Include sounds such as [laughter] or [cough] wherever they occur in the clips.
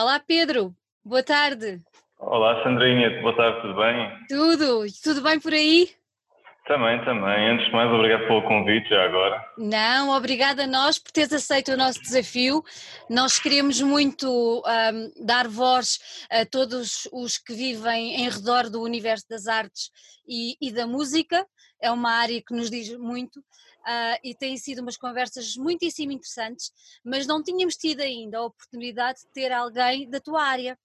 Olá Pedro, boa tarde. Olá Sandrinha, boa tarde, tudo bem? Tudo, tudo bem por aí? Também, também. Antes de mais, obrigado pelo convite já agora. Não, obrigada a nós por teres aceito o nosso desafio. Nós queremos muito um, dar voz a todos os que vivem em redor do universo das artes e, e da música. É uma área que nos diz muito. Uh, e têm sido umas conversas muitíssimo interessantes, mas não tínhamos tido ainda a oportunidade de ter alguém da tua área.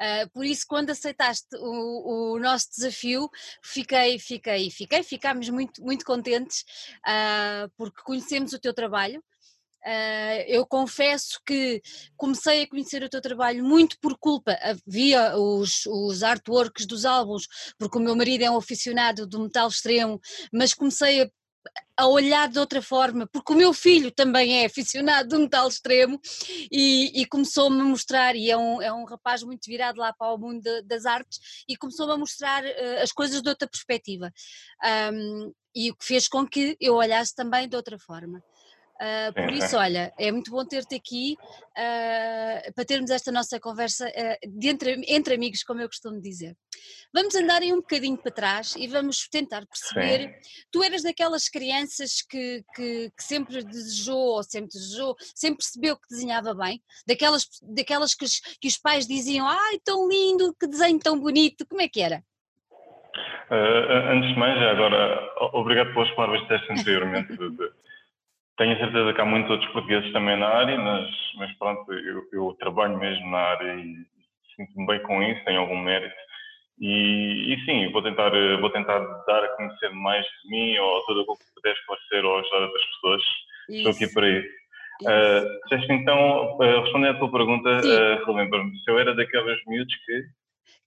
Uh, por isso, quando aceitaste o, o, nosso desafio, fiquei, fiquei, fiquei, ficámos muito, muito contentes uh, porque conhecemos o teu trabalho. Uh, eu confesso que comecei a conhecer o teu trabalho muito por culpa, via os, os artworks dos álbuns, porque o meu marido é um aficionado do metal extremo, mas comecei a a olhar de outra forma, porque o meu filho também é aficionado do metal extremo e, e começou-me a mostrar, e é um, é um rapaz muito virado lá para o mundo de, das artes, e começou-me a mostrar uh, as coisas de outra perspectiva. Um, e o que fez com que eu olhasse também de outra forma. Uh, por isso, olha, é muito bom ter-te aqui uh, para termos esta nossa conversa uh, entre, entre, amigos, como eu costumo dizer. Vamos andar aí um bocadinho para trás e vamos tentar perceber. Sim. Tu eras daquelas crianças que, que, que, sempre desejou, ou sempre desejou, sempre percebeu que desenhava bem, daquelas, daquelas que, os, que os pais diziam: ai, tão lindo, que desenho tão bonito, como é que era? antes de mais, agora, obrigado pelas palavras que [laughs] anteriormente. de, de tenho a certeza que há muitos outros portugueses também na área, mas, mas pronto, eu, eu trabalho mesmo na área e sinto-me bem com isso, tenho algum mérito. E, e, sim, vou tentar, vou tentar dar a conhecer mais de mim ou tudo o que puder esclarecer ou ajudar outras pessoas. Isso. Estou aqui para isso. Uh, então, uh, respondendo à tua pergunta, uh, relembro-me, se eu era daqueles miúdos que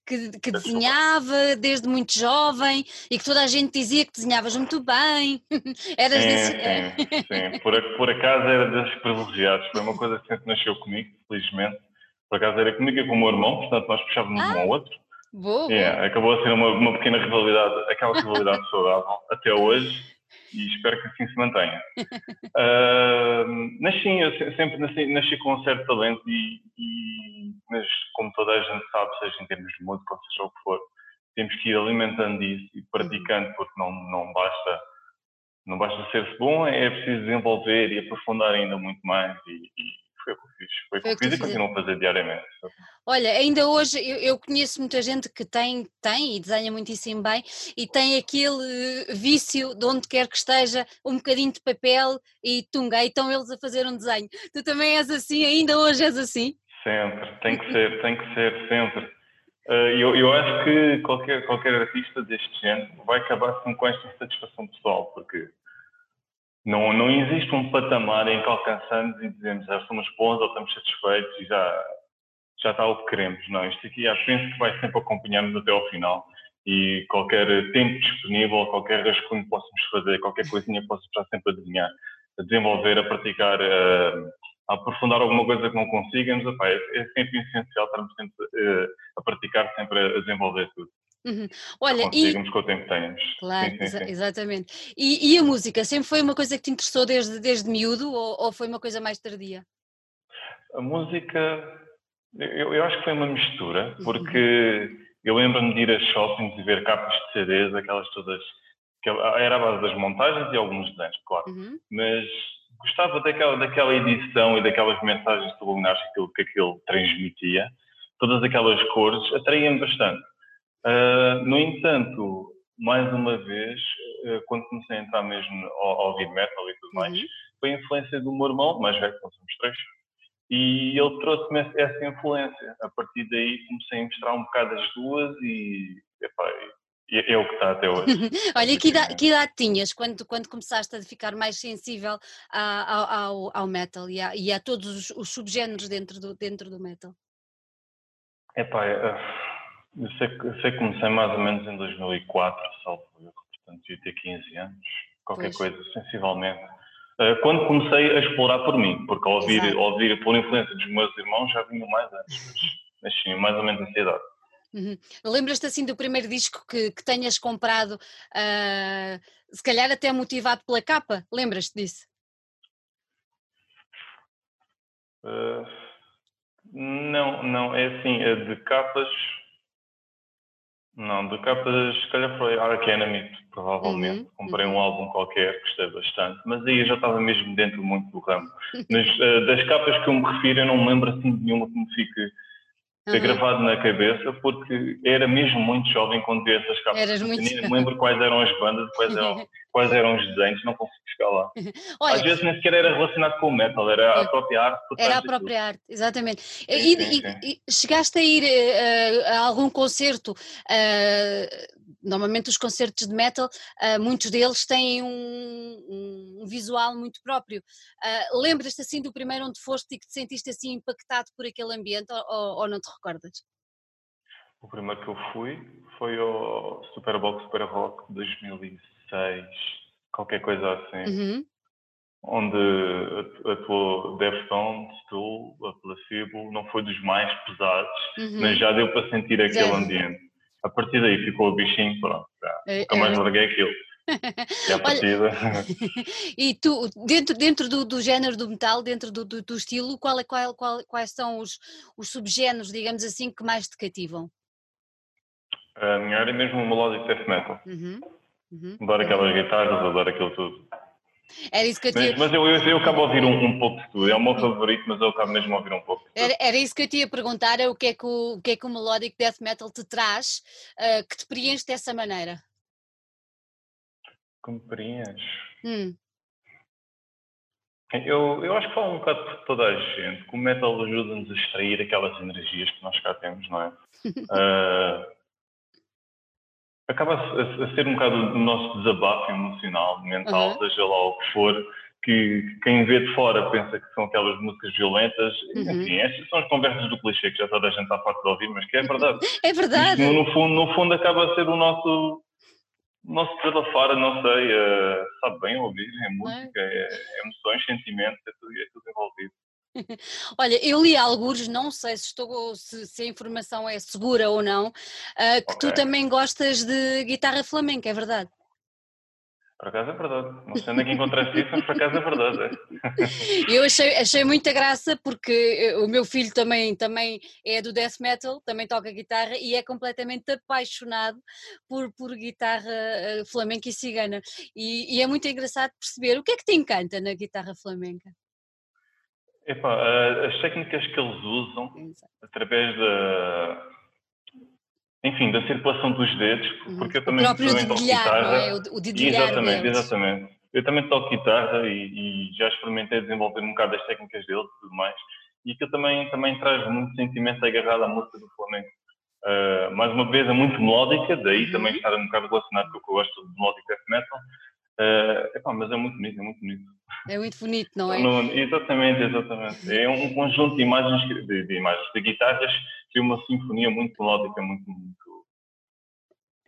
que, que desenhava desde muito jovem e que toda a gente dizia que desenhavas muito bem. [laughs] Eras sim, desse... sim, sim. Por, por acaso era desses privilegiados. Foi uma coisa que sempre nasceu comigo, felizmente. Por acaso era comigo e com o meu irmão, portanto nós puxávamos ah, um ao outro. Boa, yeah. Acabou a ser uma, uma pequena rivalidade, aquela rivalidade saudável até hoje e espero que assim se mantenha. [laughs] uh, nasci, eu sempre nasci, nasci, com um certo talento e, e, mas como toda a gente sabe, seja em termos de música ou seja o que for, temos que ir alimentando isso e praticando uhum. porque não, não basta não basta ser bom, é preciso desenvolver e aprofundar ainda muito mais e, e foi o que fiz. Foi o que fiz e continuo a fazer diariamente. Olha, ainda hoje eu, eu, conheço muita gente que tem, tem e desenha muitíssimo bem e tem aquele vício de onde quer que esteja, um bocadinho de papel e tunga, e estão eles a fazer um desenho. Tu também és assim, ainda hoje és assim? Sempre, tem que ser, tem que ser, sempre. Eh, eu, eu acho que qualquer, qualquer artista deste género vai acabar com esta satisfação pessoal, porque não, não existe um patamar em que alcançamos e dizemos já somos bons ou estamos satisfeitos e já, já está o que queremos. Não, isto aqui penso que vai sempre acompanhar-nos até ao final e qualquer tempo disponível, qualquer rascunho que possamos fazer, qualquer coisinha que possamos estar sempre a desenhar, a desenvolver, a praticar, a, a aprofundar alguma coisa que não consigamos, é, é, sempre essencial estarmos sempre uh, a praticar, sempre a desenvolver tudo. Uhum. Olha, e... com o tempo que. Claro, sim, sim, sim. exatamente. E, e, a música, sempre foi uma coisa que te interessou desde, desde miúdo ou, ou foi uma coisa mais tardia? A música, eu, eu acho que foi uma mistura, uhum. porque uhum. eu lembro-me de ir a shoppings e ver capas de CDs, aquelas todas, que era a base das montagens e alguns desenhos, claro, uhum. mas gostava daquela, daquela edição e daquelas mensagens subliminares que aquilo, que aquilo transmitia, todas aquelas cores, atraíam-me bastante. Uh, no entanto, mais uma vez, uh, quando comecei a entrar mesmo ao, ao ouvir metal e tudo mais, uhum. foi a influência do meu irmão, mais velho, nós somos três, e ele trouxe-me essa influência. A partir daí comecei a mostrar um bocado as duas e, epá, é o que está até hoje. [laughs] Olha, que idade, que idade tinhas quando, quando começaste a ficar mais sensível a, ao, ao, metal e a, e a todos os, os, subgéneros dentro do, dentro do metal? Epá, uh eu sei, eu sei que comecei mais ou menos em 2004, salvo portanto devia ter 15 anos, qualquer pois. coisa, sensivelmente. Eh, quando comecei a explorar por mim, porque ao ouvir, ao ouvir por influência dos meus irmãos já vinha mais antes, mas sim, mais ou menos essa idade. Uhum. Lembras-te assim do primeiro disco que, que tenhas comprado, uh, se calhar até motivado pela capa? Lembras-te disso? Uh, Não, não, é assim, é de capas. Não, de capas, se calhar foi Ark Enemy, provavelmente. Uhum, Comprei uhum. um álbum qualquer, gostei bastante, mas aí eu já estava mesmo dentro muito do ramo. [laughs] Mas uh, das capas que eu me refiro, eu não me lembro assim de nenhuma que me fique Uhum. gravado na cabeça, porque era mesmo muito jovem quando vi essas capas. Eras muito nem me lembro quais eram as bandas, quais [laughs] eram, quais eram os desenhos, não consigo chegar lá. [laughs] Às Olha, vezes nem sequer era relacionado com o metal, era a É. própria arte. era a própria arte, exatamente. Sim, E, sim, e- sim. e chegaste a ir eh, a algum concerto? eh, normalmente os concertos de metal, eh, muitos deles têm um, um visual muito próprio. Lembras-te assim do primeiro onde foste e que te sentiste assim impactado por aquele ambiente ou, ou não te recordas? O primeiro que eu fui foi ao Superbox Super Rock 2006, qualquer coisa assim, Uhum. onde atu- atuou Deftones, Tool, a Placebo, não foi dos mais pesados, uhum. mas já deu para sentir aquele Já. ambiente. A partir daí ficou o bichinho, pronto, já. Eh, nunca mais eh, larguei aquilo. [laughs] E a Olha, partida, [laughs] E tu, dentro, dentro do, do género do metal, dentro do, do, do estilo, qual é, qual, qual- quais são os, os subgéneros, digamos assim, que mais te cativam? a minha área é mesmo o melodic death metal. Uhum, uhum. Adoro aquelas guitarras, adoro aquilo tudo. Era isso que eu Mas, tinha, mas eu, eu, eu acabo a ouvir um, um pouco de tudo. É o meu favorito, mas eu acabo mesmo a ouvir um pouco era, era isso que eu te ia perguntar, é o que é que o, o que é que o melodic death metal te traz, ah, que te preenche dessa maneira? Compreendes? Hum, Eu, eu acho que falo um bocado por toda a gente, que o metal ajuda-nos a extrair aquelas energias que nós cá temos, não é? Ah, [laughs] acaba a, a ser um bocado o nosso desabafo emocional, mental, Uhum. seja lá o que for, que, que quem vê de fora pensa que são aquelas músicas violentas. Uhum. Enfim, estas são as conversas do clichê que já toda a gente está farta de ouvir, mas que é verdade. [laughs] é verdade. Isto, no, fundo, no fundo acaba a ser o nosso, nosso desabafar, não sei, eh, sabe bem ouvir, é música, é, é emoções, sentimentos, é tudo, é tudo envolvido. [laughs] Olha, eu li alguns, não sei se, estou, se, se a informação é segura ou não, ah, que tu Ok. também gostas de guitarra flamenca, é verdade? Por acaso é verdade. Não é que encontraste isso, mas por acaso é verdade. é. [laughs] Eu achei, achei muita graça porque eh, o meu filho também, também é do death metal, também toca guitarra e é completamente apaixonado por, por guitarra eh, flamenca e cigana. E, e é muito engraçado perceber o que é que te encanta na guitarra flamenca. Epá, eh, as técnicas que eles usam através da. Enfim, da circulação dos dedos, porque eu Uhum. o também, também toco dedilhar, guitarra. é? O, o dedilhar Exatamente, deles. exatamente. Eu também toco guitarra e, e já experimentei desenvolver um bocado as técnicas deles e tudo mais. E aquilo também, também traz muito sentimento agarrado à música do Flamengo. Ah, mais uma vez, é muito melódica, daí Uhum. também estar um bocado relacionado com o que eu gosto de melodic death metal. Ah, epá, mas é muito bonito, é muito bonito. É muito bonito, não é? No- exatamente, exatamente. É um conjunto de imagens, de, de imagens, de guitarras, é uma sinfonia muito melódica, muito, muito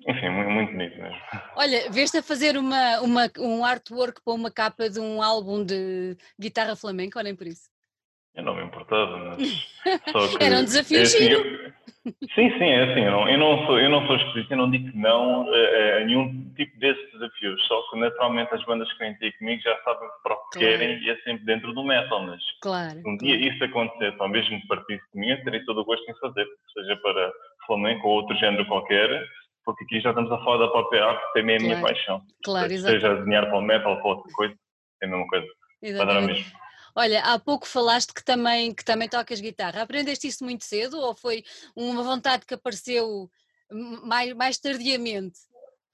enfim, muito, muito bonito mesmo. Olha, veste a fazer uma, uma, um artwork para uma capa de um álbum de guitarra flamenca, ou nem por isso? Eu não me importava, mas [laughs] só que, Era um desafio é assim, eu- sim, sim, é assim, eu não, eu não sou, eu não sou esquisito, eu não digo que não a, a nenhum tipo desses desafios, só que naturalmente as bandas que vêm ter comigo já sabem para o que Claro. querem e é sempre dentro do metal, mas Claro. Um dia isso acontecer, só mesmo que partisse de mim, eu terei todo o gosto em fazer, seja para flamenco ou outro género qualquer, porque aqui já estamos a falar da própria arte, que também é a minha Claro. paixão. Claro, seja exato. a desenhar para o metal ou para outra coisa, é a mesma coisa. Vai dar a exatamente. mesma. Olha, há pouco falaste que também, que também tocas guitarra. Aprendeste isso muito cedo ou foi uma vontade que apareceu mais, mais tardiamente?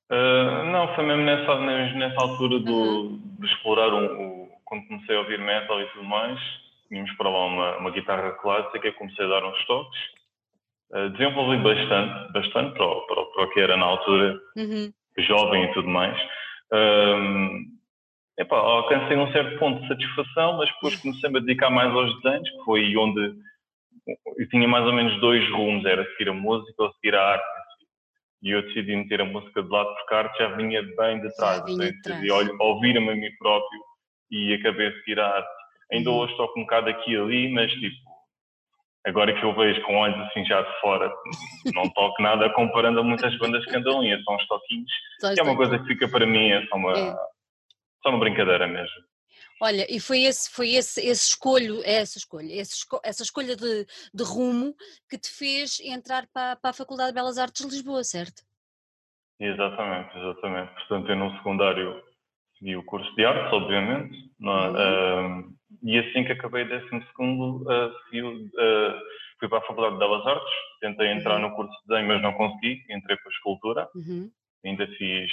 Ah, não, foi mesmo nessa, mesmo nessa altura do, Uhum. de explorar um, o, quando comecei a ouvir metal e tudo mais. Tínhamos para lá uma, uma guitarra clássica e comecei a dar uns toques. Ah, desenvolvi bastante, bastante para o, para, para o que era na altura. Uhum. jovem e tudo mais, hum, epá, alcancei um certo ponto de satisfação, mas depois comecei-me a dedicar mais aos desenhos, que foi onde eu tinha mais ou menos dois rumos, era seguir a música ou seguir a arte. E eu decidi meter a música de lado porque a arte já vinha bem de trás. Eu decidi ouvir-me a mim próprio e acabei a seguir a arte. Ainda Uhum. hoje toco um bocado aqui e ali, mas tipo, agora que eu vejo com olhos assim já de fora, não toco nada comparando a muitas bandas que andam ali, só uns toquinhos que é uma coisa que fica para mim, é só uma, É. só uma brincadeira mesmo. Olha, e foi esse, foi esse, esse escolho, essa escolha, esse, essa escolha de, de, rumo que te fez entrar para, para, a Faculdade de Belas Artes de Lisboa, certo? Exatamente, exatamente. Portanto, eu no secundário segui o curso de artes, obviamente, uhum. uh, e assim que acabei décimo segundo, uh, segui, uh, fui para a Faculdade de Belas Artes, tentei entrar uhum. no curso de desenho, mas não consegui, entrei para a escultura, uhum. ainda fiz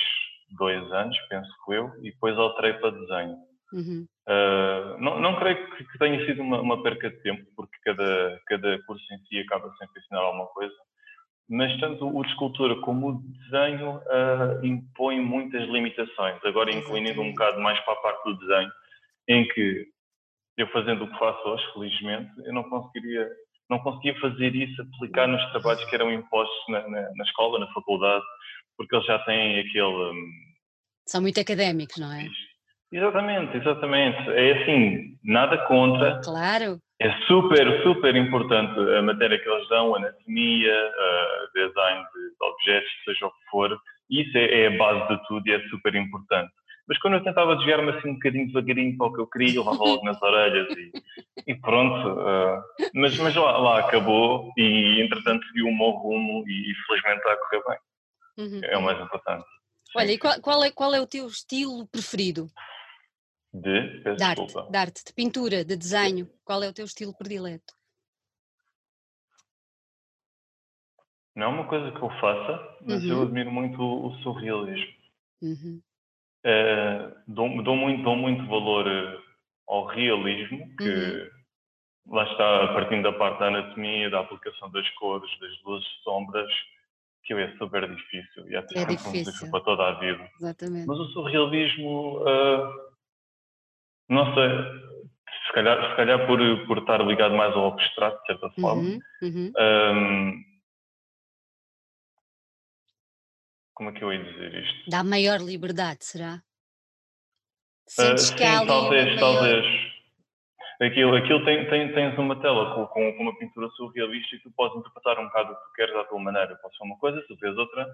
dois anos, penso que eu, e depois alterei para desenho. Uhum. Uh, não, não, creio que, que tenha sido uma, uma, perca de tempo, porque cada, cada curso em si acaba sempre a ensinar alguma coisa, mas tanto o de escultura como o de desenho uh, impõem muitas limitações. Agora, incluindo um bocado mais para a parte do desenho, em que eu fazendo o que faço hoje, felizmente, eu não conseguiria não conseguia fazer isso, aplicar nos trabalhos que eram impostos na, na, na escola, na faculdade, porque eles já têm aquele. Um, São muito académicos, não é? Exatamente, exatamente. É assim, nada contra. Claro. É super, super importante a matéria que eles dão, anatomia, uh, design de, objetos, seja o que for. Isso é, é, a base de tudo e é super importante. Mas quando eu tentava desviar-me assim um bocadinho devagarinho para o que eu queria, levava logo nas orelhas e, e pronto. Uh, mas mas lá, lá, acabou e entretanto viu o meu rumo e felizmente está a correr bem. Uhum. É o mais importante. Olha, e qual, qual, é, qual é o teu estilo preferido? De, de arte, de arte, de pintura, de desenho. Qual é o teu estilo predileto? Não é uma coisa que eu faça, mas uhum. eu admiro muito o, o surrealismo. Uhum. Uh, dou, dou, muito, dou muito valor eh, ao realismo, que uhum. lá está, partindo da parte da anatomia, da aplicação das cores, das luzes, sombras, que é super difícil e é, é difícil para toda a vida. Exatamente. Mas o surrealismo uh, não sei, se calhar, se calhar por, por estar ligado mais ao abstrato, de certa forma. Uhum, uhum. Um, como é que eu ia dizer isto? Dá maior liberdade, será? Sentes uh, que há ali talvez, maior... talvez. Aquilo, aquilo tem, tem, tens uma tela com, com, uma pintura surrealista e tu podes interpretar um bocado o que tu queres à tua maneira. Pode ser uma coisa, tu vês outra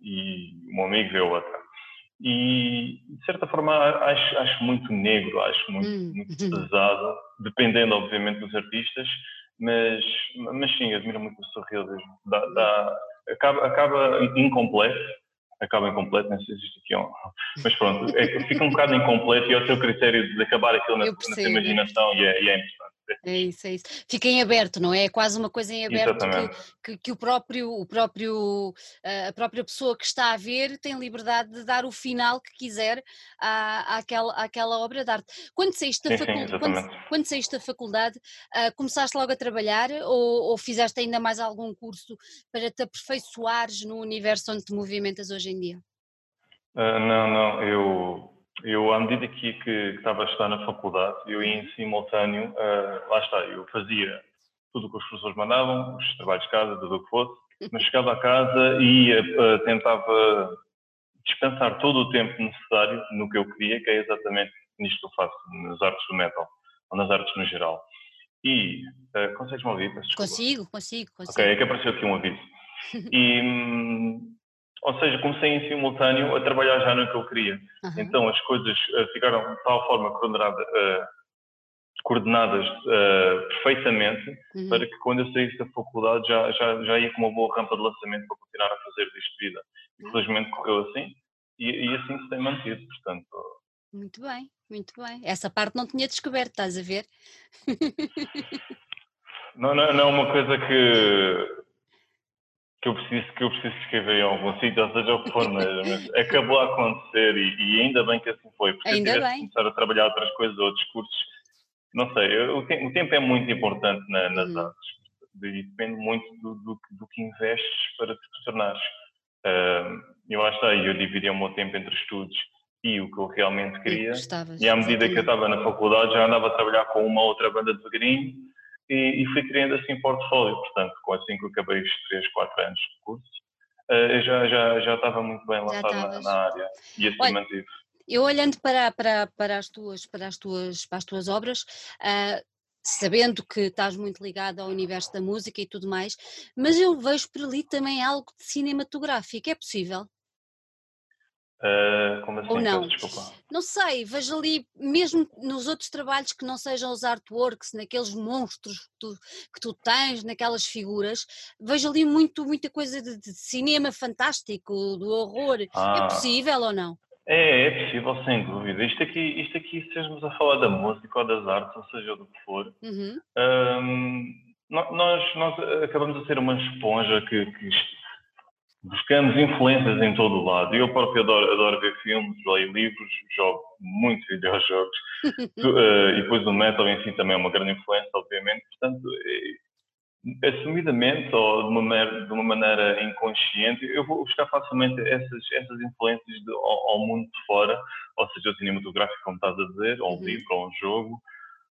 e o meu amigo vê outra. E, de certa forma, acho, acho muito negro, acho muito, hum. muito pesado, dependendo, obviamente, dos artistas, mas, mas sim, admiro muito o surrealismo. Dá, dá, acaba, acaba incompleto, acaba incompleto, não sei se existe aqui um. Mas pronto, é, fica um bocado incompleto e é o seu critério de acabar aquilo na, na imaginação e é, e é importante. [laughs] É isso, é isso. Fica em aberto, não é? É quase uma coisa em aberto que, que, que, o próprio, o próprio, eh, a própria pessoa que está a ver tem liberdade de dar o final que quiser à, àquela, àquela obra de arte. Quando saíste da, facul... quando, quando saíste da faculdade, uh, começaste logo a trabalhar ou, ou, fizeste ainda mais algum curso para te aperfeiçoares no universo onde te movimentas hoje em dia? Uh, não, não, eu eu, à medida que, que, estava a estudar na faculdade, eu em simultâneo, uh, lá está, eu fazia tudo o que os professores mandavam, os trabalhos de casa, tudo o que fosse, mas chegava a casa e uh, tentava dispensar todo o tempo necessário no que eu queria, que é exatamente nisto que eu faço, nas artes do metal, ou nas artes no geral. E, uh, consegues-me ouvir? Consigo, consigo, consigo. Ok, é que apareceu aqui um aviso. E, hum, ou seja, comecei em simultâneo a trabalhar já no que eu queria. Uhum. Então as coisas uh, ficaram de tal forma coordenada, uh, coordenadas uh, perfeitamente uhum. para que quando eu saísse da faculdade já, já, já ia com uma boa rampa de lançamento para continuar a fazer disto vida. E felizmente correu assim e, e assim se tem mantido, portanto. Muito bem, muito bem. Essa parte não tinha descoberto, estás a ver? [laughs] não, não, não é uma coisa que que eu preciso que eu preciso escrever em algum sítio, ou seja o que for, mas, mas acabou a acontecer e, e, ainda bem que assim foi, porque ainda se bem. começar a trabalhar outras coisas, outros cursos, não sei, eu, o, tempo, o, tempo, é muito importante na, nas uhum. artes e depende muito do, do, do, que investes para te tornares. Uh, eu acho que eu dividi o meu tempo entre estudos e o que eu realmente queria. E, e à medida que eu estava na faculdade já andava a trabalhar com uma outra banda devagarinho e, e fui criando assim portfólio. Portanto, com assim que acabei os 3, 4 anos de curso, uh, já, já, já estava muito bem lançado na, na, área e assim Olha, mantive. Eu olhando para, para, para, as tuas, para, as tuas, para as tuas obras, uh, sabendo que estás muito ligado ao universo da música e tudo mais, mas eu vejo por ali também algo de cinematográfico, é possível? Uh, como assim? Ou não? Desculpa. Não sei, vejo ali, mesmo nos outros trabalhos que não sejam os artworks, naqueles monstros que tu, que tu tens, naquelas figuras, vejo ali muito, muita coisa de, de cinema fantástico, do horror. É ah. É possível ou não? É, é possível, sem dúvida. Isto aqui, isto aqui, se estivermos a falar da música ou das artes, ou seja, do que for, uhum. um, nós, nós acabamos a ser uma esponja que, que buscamos influências em todo o lado. Eu próprio adoro, adoro ver filmes, leio livros, jogo muitos [laughs] videojogos. uh, e depois o metal em si também é uma grande influência, obviamente. Portanto, é, assumidamente ou de uma, maneira, de uma, maneira, inconsciente, eu vou buscar facilmente essas, essas influências de, ao, ao, mundo de fora, ou seja, o cinematográfico, como estás a dizer, ou um uhum. livro, ou um jogo,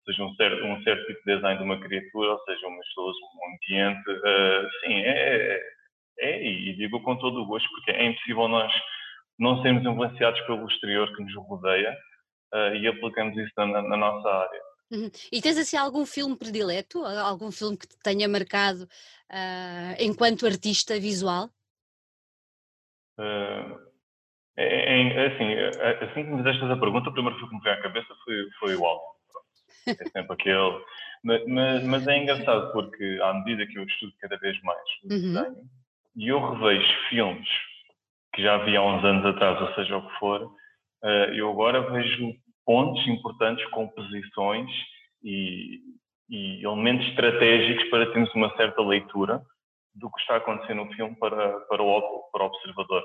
seja um certo, um certo tipo de design de uma criatura, ou seja, umas pessoas, um ambiente. Uh, sim, é, é, e digo com todo o gosto, porque é impossível nós não sermos influenciados pelo exterior que nos rodeia uh, e aplicamos isso na, na nossa área. Uhum. E tens assim algum filme predileto? Algum filme que te tenha marcado uh, enquanto artista visual? Uh, é, é, assim, assim que me fizeste essa pergunta, o primeiro filme que me veio à cabeça foi, foi o álbum. É sempre aquele. [laughs] Mas, mas, mas, é engraçado porque, à medida que eu estudo cada vez mais o uhum. desenho, e eu revejo filmes que já vi há uns anos atrás, ou seja, o que for, eh, eu agora vejo pontos importantes, composições e, e elementos estratégicos para termos uma certa leitura do que está acontecendo no filme para, para, o, para o observador.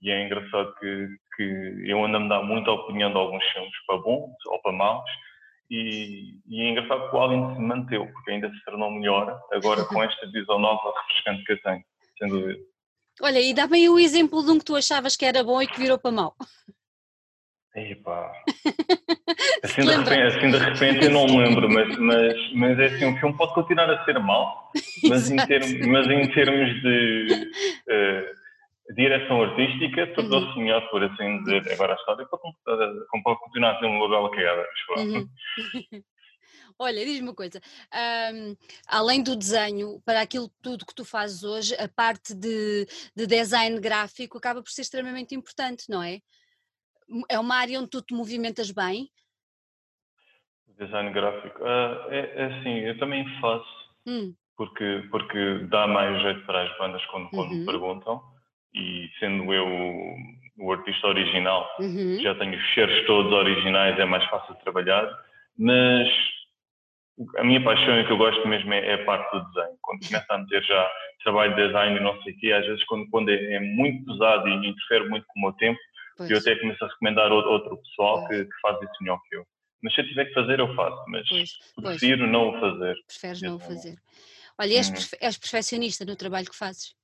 E é engraçado que, que eu ando a me dar muita opinião de alguns filmes, para bons ou para maus, e, e, é engraçado que o Alien se manteve, porque ainda se tornou melhor agora com [laughs] esta visão nova refrescante que eu tenho, sem dúvida. Olha, e dá-me aí o exemplo de um que tu achavas que era bom e que virou para mal. Epá. [laughs] Assim de, repente, assim de repente eu não me lembro, mas, mas, mas é assim, o filme pode continuar a ser mau, mas, em, termos, mas em termos de uh, direção artística tornou-se uhum. melhor, por assim dizer. Agora a história pode, pode continuar a ser uma bela cagada. Uhum. [laughs] Olha, diz-me uma coisa, um, além do desenho, para aquilo tudo que tu fazes hoje, a parte de, de design gráfico acaba por ser extremamente importante, não é? É uma área onde tu te movimentas bem? Design gráfico, uh, é, é assim, eu também faço, hum. porque, porque dá mais jeito para as bandas quando, quando uhum. me perguntam, e sendo eu o artista original, uhum. já tenho os cheiros todos originais, é mais fácil de trabalhar, mas a minha paixão e o que eu gosto mesmo é, é, a parte do desenho. Quando começa a meter já trabalho de design e não sei o quê, às vezes quando, quando é, é, muito pesado e interfere muito com o meu tempo, pois. eu até começo a recomendar outro, outro pessoal que, que, faz isso melhor que eu. Mas se eu tiver que fazer, eu faço, mas pois, prefiro pois. não o fazer. Preferes não o fazer. Olha, és, uhum. és perfeccionista no trabalho que fazes?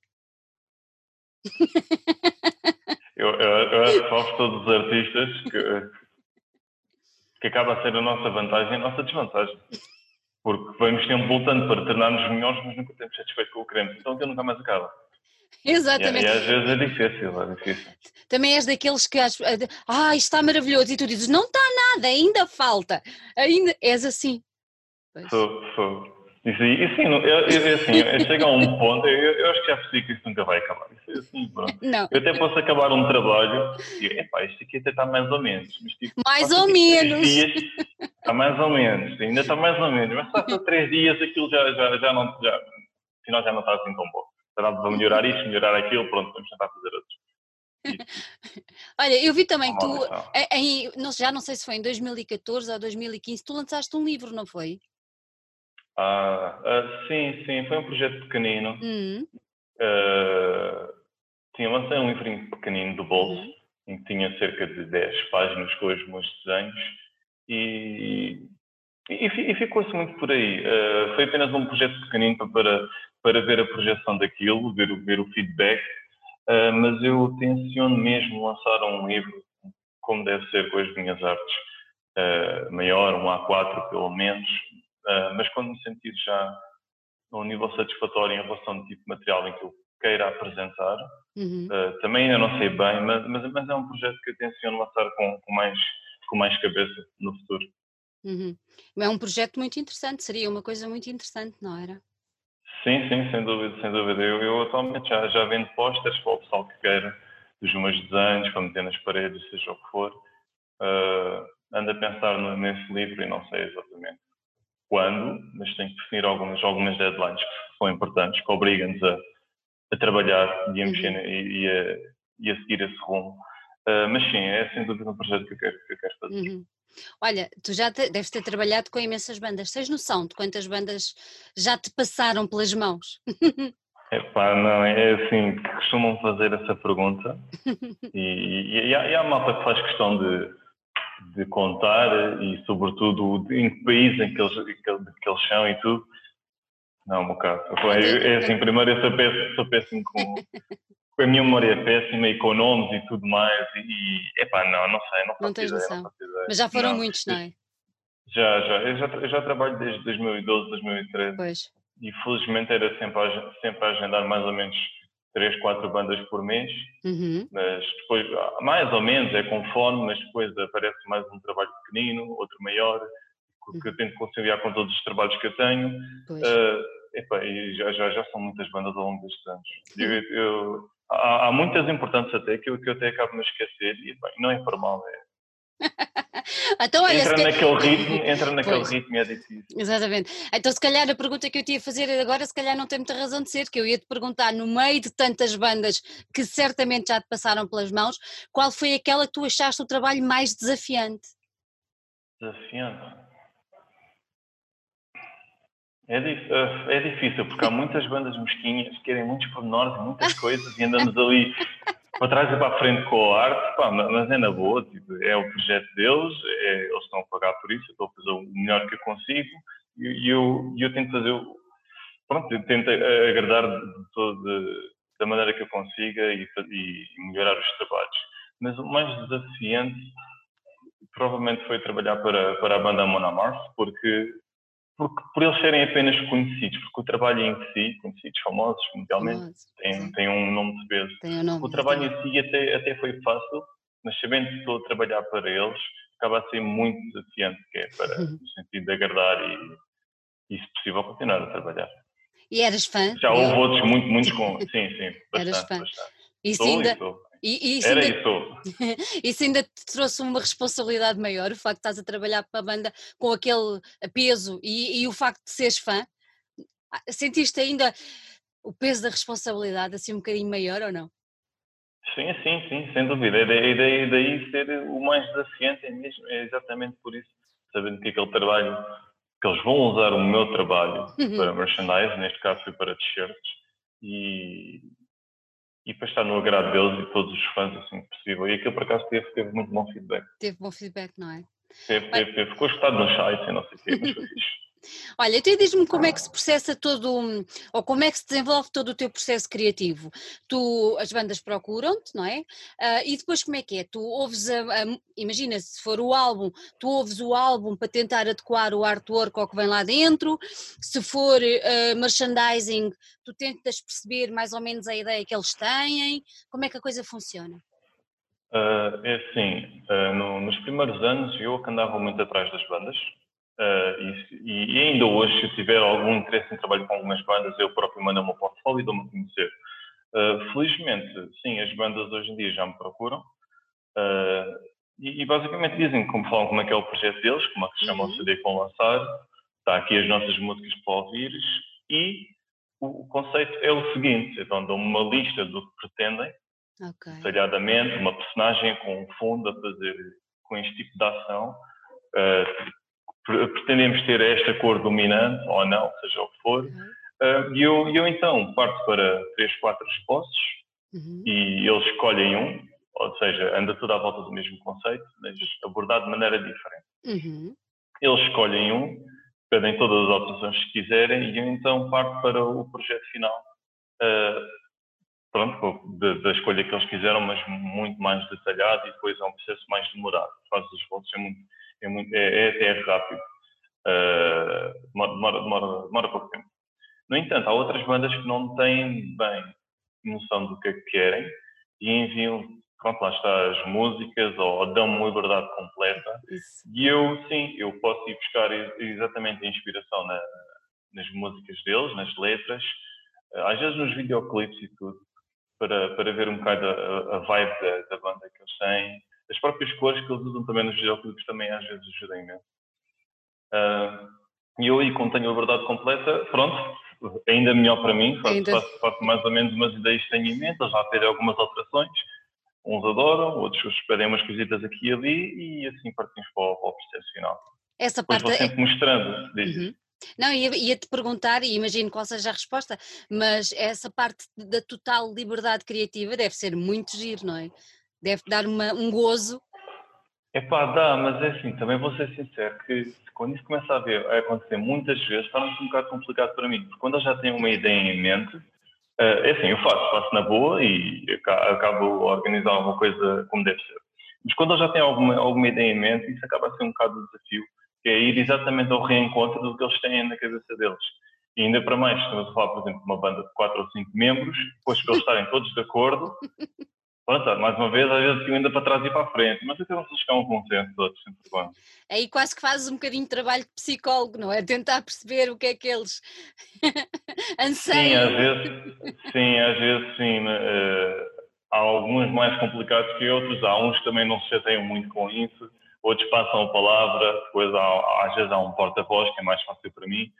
Eu, eu, eu acho que todos os artistas que, que acaba a ser a nossa vantagem e a nossa desvantagem porque vamos sempre voltando para tornarmos melhores, mas nunca temos satisfeito com o que queremos, então aquilo nunca mais acaba. Exatamente. E, e, às vezes é difícil, é difícil. Também és daqueles que ah, isto está maravilhoso e tu dizes, não está nada, ainda falta, ainda és assim. Sou, sou. Isso, e sim, eu, eu, assim, chega a um ponto, eu, eu, acho que já percebi que isso nunca vai acabar. Isso, assim. Não. Eu até posso acabar um trabalho e, epá, isto aqui até está mais ou menos. Mas, tipo, mais ou menos. Dias, está mais ou menos, ainda está mais ou menos. Mas só três dias aquilo já, já, já não, já, afinal já não está assim tão bom. Será para melhorar isto, melhorar aquilo, pronto, vamos tentar fazer outros. Olha, eu vi também que tu, em, não, já não sei se foi em 2014 ou 2015, tu lançaste um livro, não foi? Ah, uh, sim, sim, foi um projeto pequenino. Uhum. Uh, tinha, lancei um livrinho pequenino do bolso, uhum. em que tinha cerca de 10 páginas com os meus desenhos e, e, e ficou-se muito por aí. Uh, foi apenas um projeto pequenino para, para ver a projeção daquilo, ver, ver o feedback, uh, mas eu tenciono mesmo lançar um livro como deve ser com as minhas artes, maior, um A4 pelo menos, Uh, mas quando me sentir já num nível satisfatório em relação ao tipo de material em que eu queira apresentar, uhum. uh, também ainda não sei bem, mas, mas, mas, é um projeto que eu tenciono lançar com, com, mais, com mais cabeça no futuro. Uhum. É um projeto muito interessante, seria uma coisa muito interessante, não era? Sim, sim, sem dúvida, sem dúvida. Eu, eu atualmente já, já vendo posters para o pessoal que queira dos meus desenhos para meter nas paredes, seja o que for. Uh, ando a pensar nesse livro e não sei exatamente quando, mas tenho que definir algumas, algumas deadlines que são importantes, que obrigam-nos a, a, trabalhar e a mexer uhum. e, e, a, e, a, seguir esse rumo. Uh, mas sim, é sem dúvida um projeto que eu quero, que eu quero fazer. Uhum. Olha, tu já te, deves ter trabalhado com imensas bandas. Tens noção de quantas bandas já te passaram pelas mãos? [laughs] Epá, não, é assim que costumam fazer essa pergunta [laughs] e, e, e, há, e há malta que faz questão de, de contar e sobretudo em que país em que eles, que, que eles são e tudo. Não, um bocado. É, é assim, primeiro eu sou péssimo, sou péssimo com, a minha memória é péssima e com nomes e tudo mais e, epá, não, não sei, não faço não tens ideia, noção. Não ideia. Mas já foram não, muitos, não é? Já, já. Eu já, eu já trabalho desde 2012, 2013. Pois. E felizmente era sempre a, sempre a agendar mais ou menos três, quatro bandas por mês. Uhum. Mas depois, mais ou menos, é com fone, mas depois aparece mais um trabalho pequenino, outro maior, que eu tento conciliar com todos os trabalhos que eu tenho. Uh, epá, e já, já, já são muitas bandas ao longo destes anos. Eu, eu, há, há, muitas importantes até que eu, que eu até acabo de me esquecer e bem, não é informal, é. [laughs] então, olha, entra naquele ritmo, entra naquele pois. ritmo e é difícil. Exatamente. Então, se calhar a pergunta que eu te ia fazer agora, se calhar não tem muita razão de ser, que eu ia te perguntar, no meio de tantas bandas que certamente já te passaram pelas mãos, qual foi aquela que tu achaste o trabalho mais desafiante? Desafiante? É, eh, é difícil, porque há [laughs] muitas bandas mesquinhas que querem muitos pormenores e muitas [laughs] coisas e andamos ali para trás e para a frente com a arte, pá, mas é na boa, tipo, é o projeto deles, é, eles estão a pagar por isso, eu estou a fazer o melhor que eu consigo e eu, eu tento fazer, pronto, eu tento agradar de todo, da maneira que eu consiga e, e melhorar os trabalhos. Mas o mais desafiante provavelmente foi trabalhar para, para a banda Mona Mars, porque porque, por eles serem apenas conhecidos, porque o trabalho em si, conhecidos, famosos mundialmente, tem, tem um nome de peso. Um nome, o trabalho em si até, até foi fácil, mas sabendo que estou a trabalhar para eles, acaba a ser muito desafiante, que é para, no sentido de agradar e, e, se possível, continuar a trabalhar. E eras fã? Já houve outros, muito, muitos com. [laughs] Sim, sim, bastante. Eras fã. Bastante. Isso ainda, e, e isso Era ainda, isso. [laughs] isso ainda te trouxe uma responsabilidade maior, o facto de estás a trabalhar para a banda com aquele peso e, e o facto de seres fã. Ah, sentiste ainda o peso da responsabilidade assim um bocadinho maior ou não? Sim, sim, sim, sem dúvida. E daí, daí, daí ser o mais desafiante é mesmo, é exatamente por isso, sabendo que aquele trabalho, que eles vão usar o meu trabalho uhum. para merchandise, neste caso foi para t-shirts, e, e para estar no agrado deles e de todos os fãs assim que possível. E aquilo por acaso teve, teve muito bom feedback. Teve bom feedback, não é? Teve, teve, teve. Ficou escutado no site e não sei o quê, mas foi [laughs] fixe. Olha, então diz-me como é que se processa todo, ou como é que se desenvolve todo o teu processo criativo. Tu, as bandas procuram-te, não é? Uh, e depois como é que é? Tu ouves, a, a, imagina se for o álbum, tu ouves o álbum para tentar adequar o artwork ao que vem lá dentro, se for uh, merchandising, tu tentas perceber mais ou menos a ideia que eles têm, como é que a coisa funciona? Uh, é assim, no, nos primeiros anos eu que andava muito atrás das bandas, Uh, e, e, ainda hoje, se tiver algum interesse em trabalho com algumas bandas, eu próprio mando o meu portfólio e dou-me a conhecer. Uh, felizmente, sim, as bandas hoje em dia já me procuram uh, e, e, basicamente dizem como falam como é que é o projeto deles, como é que se chama uhum. o CD que vão lançar, está aqui as nossas músicas para ouvires e o, o conceito é o seguinte, então dão-me uma lista do que pretendem, okay. detalhadamente, uma personagem com um fundo a fazer com este tipo de ação, uh, pretendemos ter esta cor dominante ou não, seja o que for. Uhum. Uh, e eu, eu então parto para três, quatro respostas uhum. e eles escolhem um, ou seja, anda tudo à volta do mesmo conceito, mas abordado de maneira diferente. Uhum. Eles escolhem um, pedem todas as alterações que quiserem e eu então parto para o projeto final. Uh, pronto, da, escolha que eles quiseram, mas muito mais detalhado e depois é um processo mais demorado. Faz os votos é muito é, muito, é, é até rápido. Uh, demora, demora, demora pouco tempo. No entanto, há outras bandas que não têm bem noção do que é que querem e enviam, pronto, lá está, as músicas ou dão-me uma liberdade completa. Isso. E eu, sim, eu posso ir buscar exatamente a inspiração na, nas músicas deles, nas letras, às vezes nos videoclipes e tudo. para, para ver um bocado a, a vibe da, da, banda que eles têm. As próprias cores que eles usam também nos videoclipes também às vezes ajudam imenso. Uh, e eu aí, como tenho a verdade completa, pronto, ainda melhor para mim, faço, ainda... faço, faço mais ou menos umas ideias que tenho em mente, já pedem algumas alterações, uns adoram, outros pedem umas coisitas aqui e ali e assim partimos para o, para o processo final. Essa parte Depois vou sempre é... mostrando, uhum. Não, ia, ia, te perguntar, e imagino qual seja a resposta, mas essa parte da total liberdade criativa deve ser muito giro, não é? Deve dar uma, um gozo. É pá, dá, mas é assim, também vou ser sincero, que quando isso começa a, ver, a acontecer muitas vezes, torna-se um bocado complicado para mim, porque quando eu já tenho uma ideia em mente, uh, é assim, eu faço, faço na boa e acabo a organizar alguma coisa como deve ser. Mas quando eu já tenho alguma, alguma ideia em mente, isso acaba a ser um bocado de desafio, que é ir exatamente ao reencontro do que eles têm na cabeça deles. E ainda para mais, estamos a falar, por exemplo, de uma banda de 4 ou 5 membros, depois para eles estarem todos de acordo, pronto, mais uma vez, às vezes eu ainda para trás e para a frente, mas até vocês chegar a um consenso todos, sempre bom. Aí quase que fazes um bocadinho de trabalho de psicólogo, não é? Tentar perceber o que é que eles [laughs] anseiam. Sim, às vezes, sim, às vezes sim. Uh, há alguns mais complicados que outros, há uns que também não se chateiam muito com isso, outros passam a palavra, depois há, às vezes há um porta-voz que é mais fácil para mim.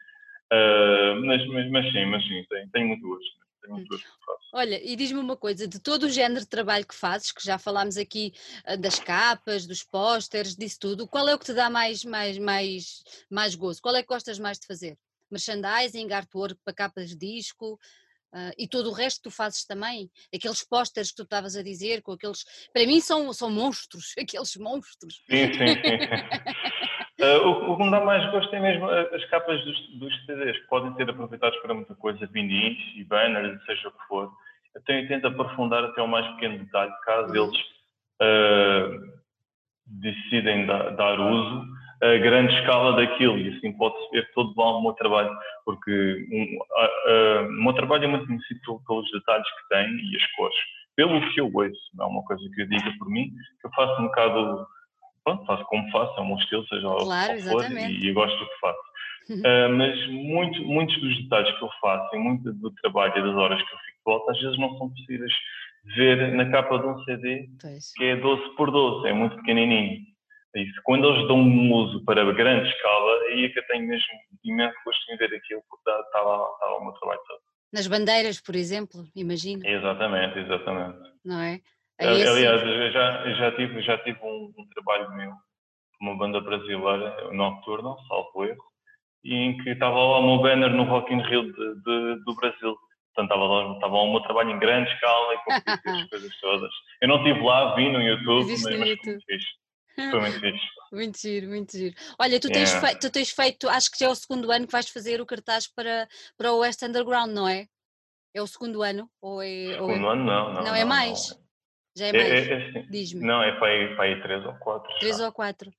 Uh, mas, mas, mas, sim, mas sim, tenho, tenho muito gosto. Tenho faço. Olha, e diz-me uma coisa, de todo o género de trabalho que fazes, que já falámos aqui uh, das capas, dos pósteres, disso tudo, qual é o que te dá mais, mais, mais, mais gozo? Qual é que gostas mais de fazer? Merchandising, artwork para capas de disco, Uh, e todo o resto tu fazes também, aqueles pósteres que tu estavas a dizer, com aqueles, para mim são, são monstros, [laughs] aqueles monstros. Sim, sim, sim. [laughs] uh, o, o, que me dá mais gosto é mesmo as capas dos, dos CDs, que podem ser aproveitados para muita coisa, vinis e banners, seja o que for. Eu tenho, tento aprofundar até o mais pequeno detalhe, caso eles uh, decidem da, dar uso a grande escala daquilo e assim pode-se ver todo o meu trabalho, porque um, a, o meu trabalho é muito conhecido pelos detalhes que tem e as cores. Pelo que eu ouço, não é uma coisa que eu diga por mim, que eu faço um bocado, pronto, faço como faço, é o meu estilo, seja claro, o que for, e, e gosto do que faço. Uh, mas muito, muitos dos detalhes que eu faço e muito do trabalho e das horas que eu fico de volta, às vezes não são possíveis ver na capa de um CD pois. que é 12 por 12, é muito pequenininho. Isso. Quando eles dão um uso para grande escala, aí é que eu tenho mesmo imenso gosto em ver aquilo, porque está, está, lá, está lá o meu trabalho todo. Nas bandeiras, por exemplo, imagino. Exatamente, exatamente. Não é? Aliás, eu já, eu já tive, já tive um, um trabalho meu, uma banda brasileira, Nocturno, salvo erro, e em que estava lá o meu banner no Rock in Rio de, de, do Brasil. Portanto, estava lá, estava lá o meu trabalho em grande escala e com [laughs] as coisas todas. Eu não estive lá, vi no YouTube, Existe mas, no mas YouTube. fiz. Foi muito fixe. [laughs] Muito giro, muito giro. Olha, tu tens, yeah. feito, tu tens feito, acho que já é o segundo ano que vais fazer o cartaz para, para o West Underground, não é? É o segundo ano? Ou é, segundo ou é... ano não, não. Não, é mais? Não. Já é, é mais? É, é, Diz-me. Não, é para aí, para aí três ou quatro. Três ou quatro.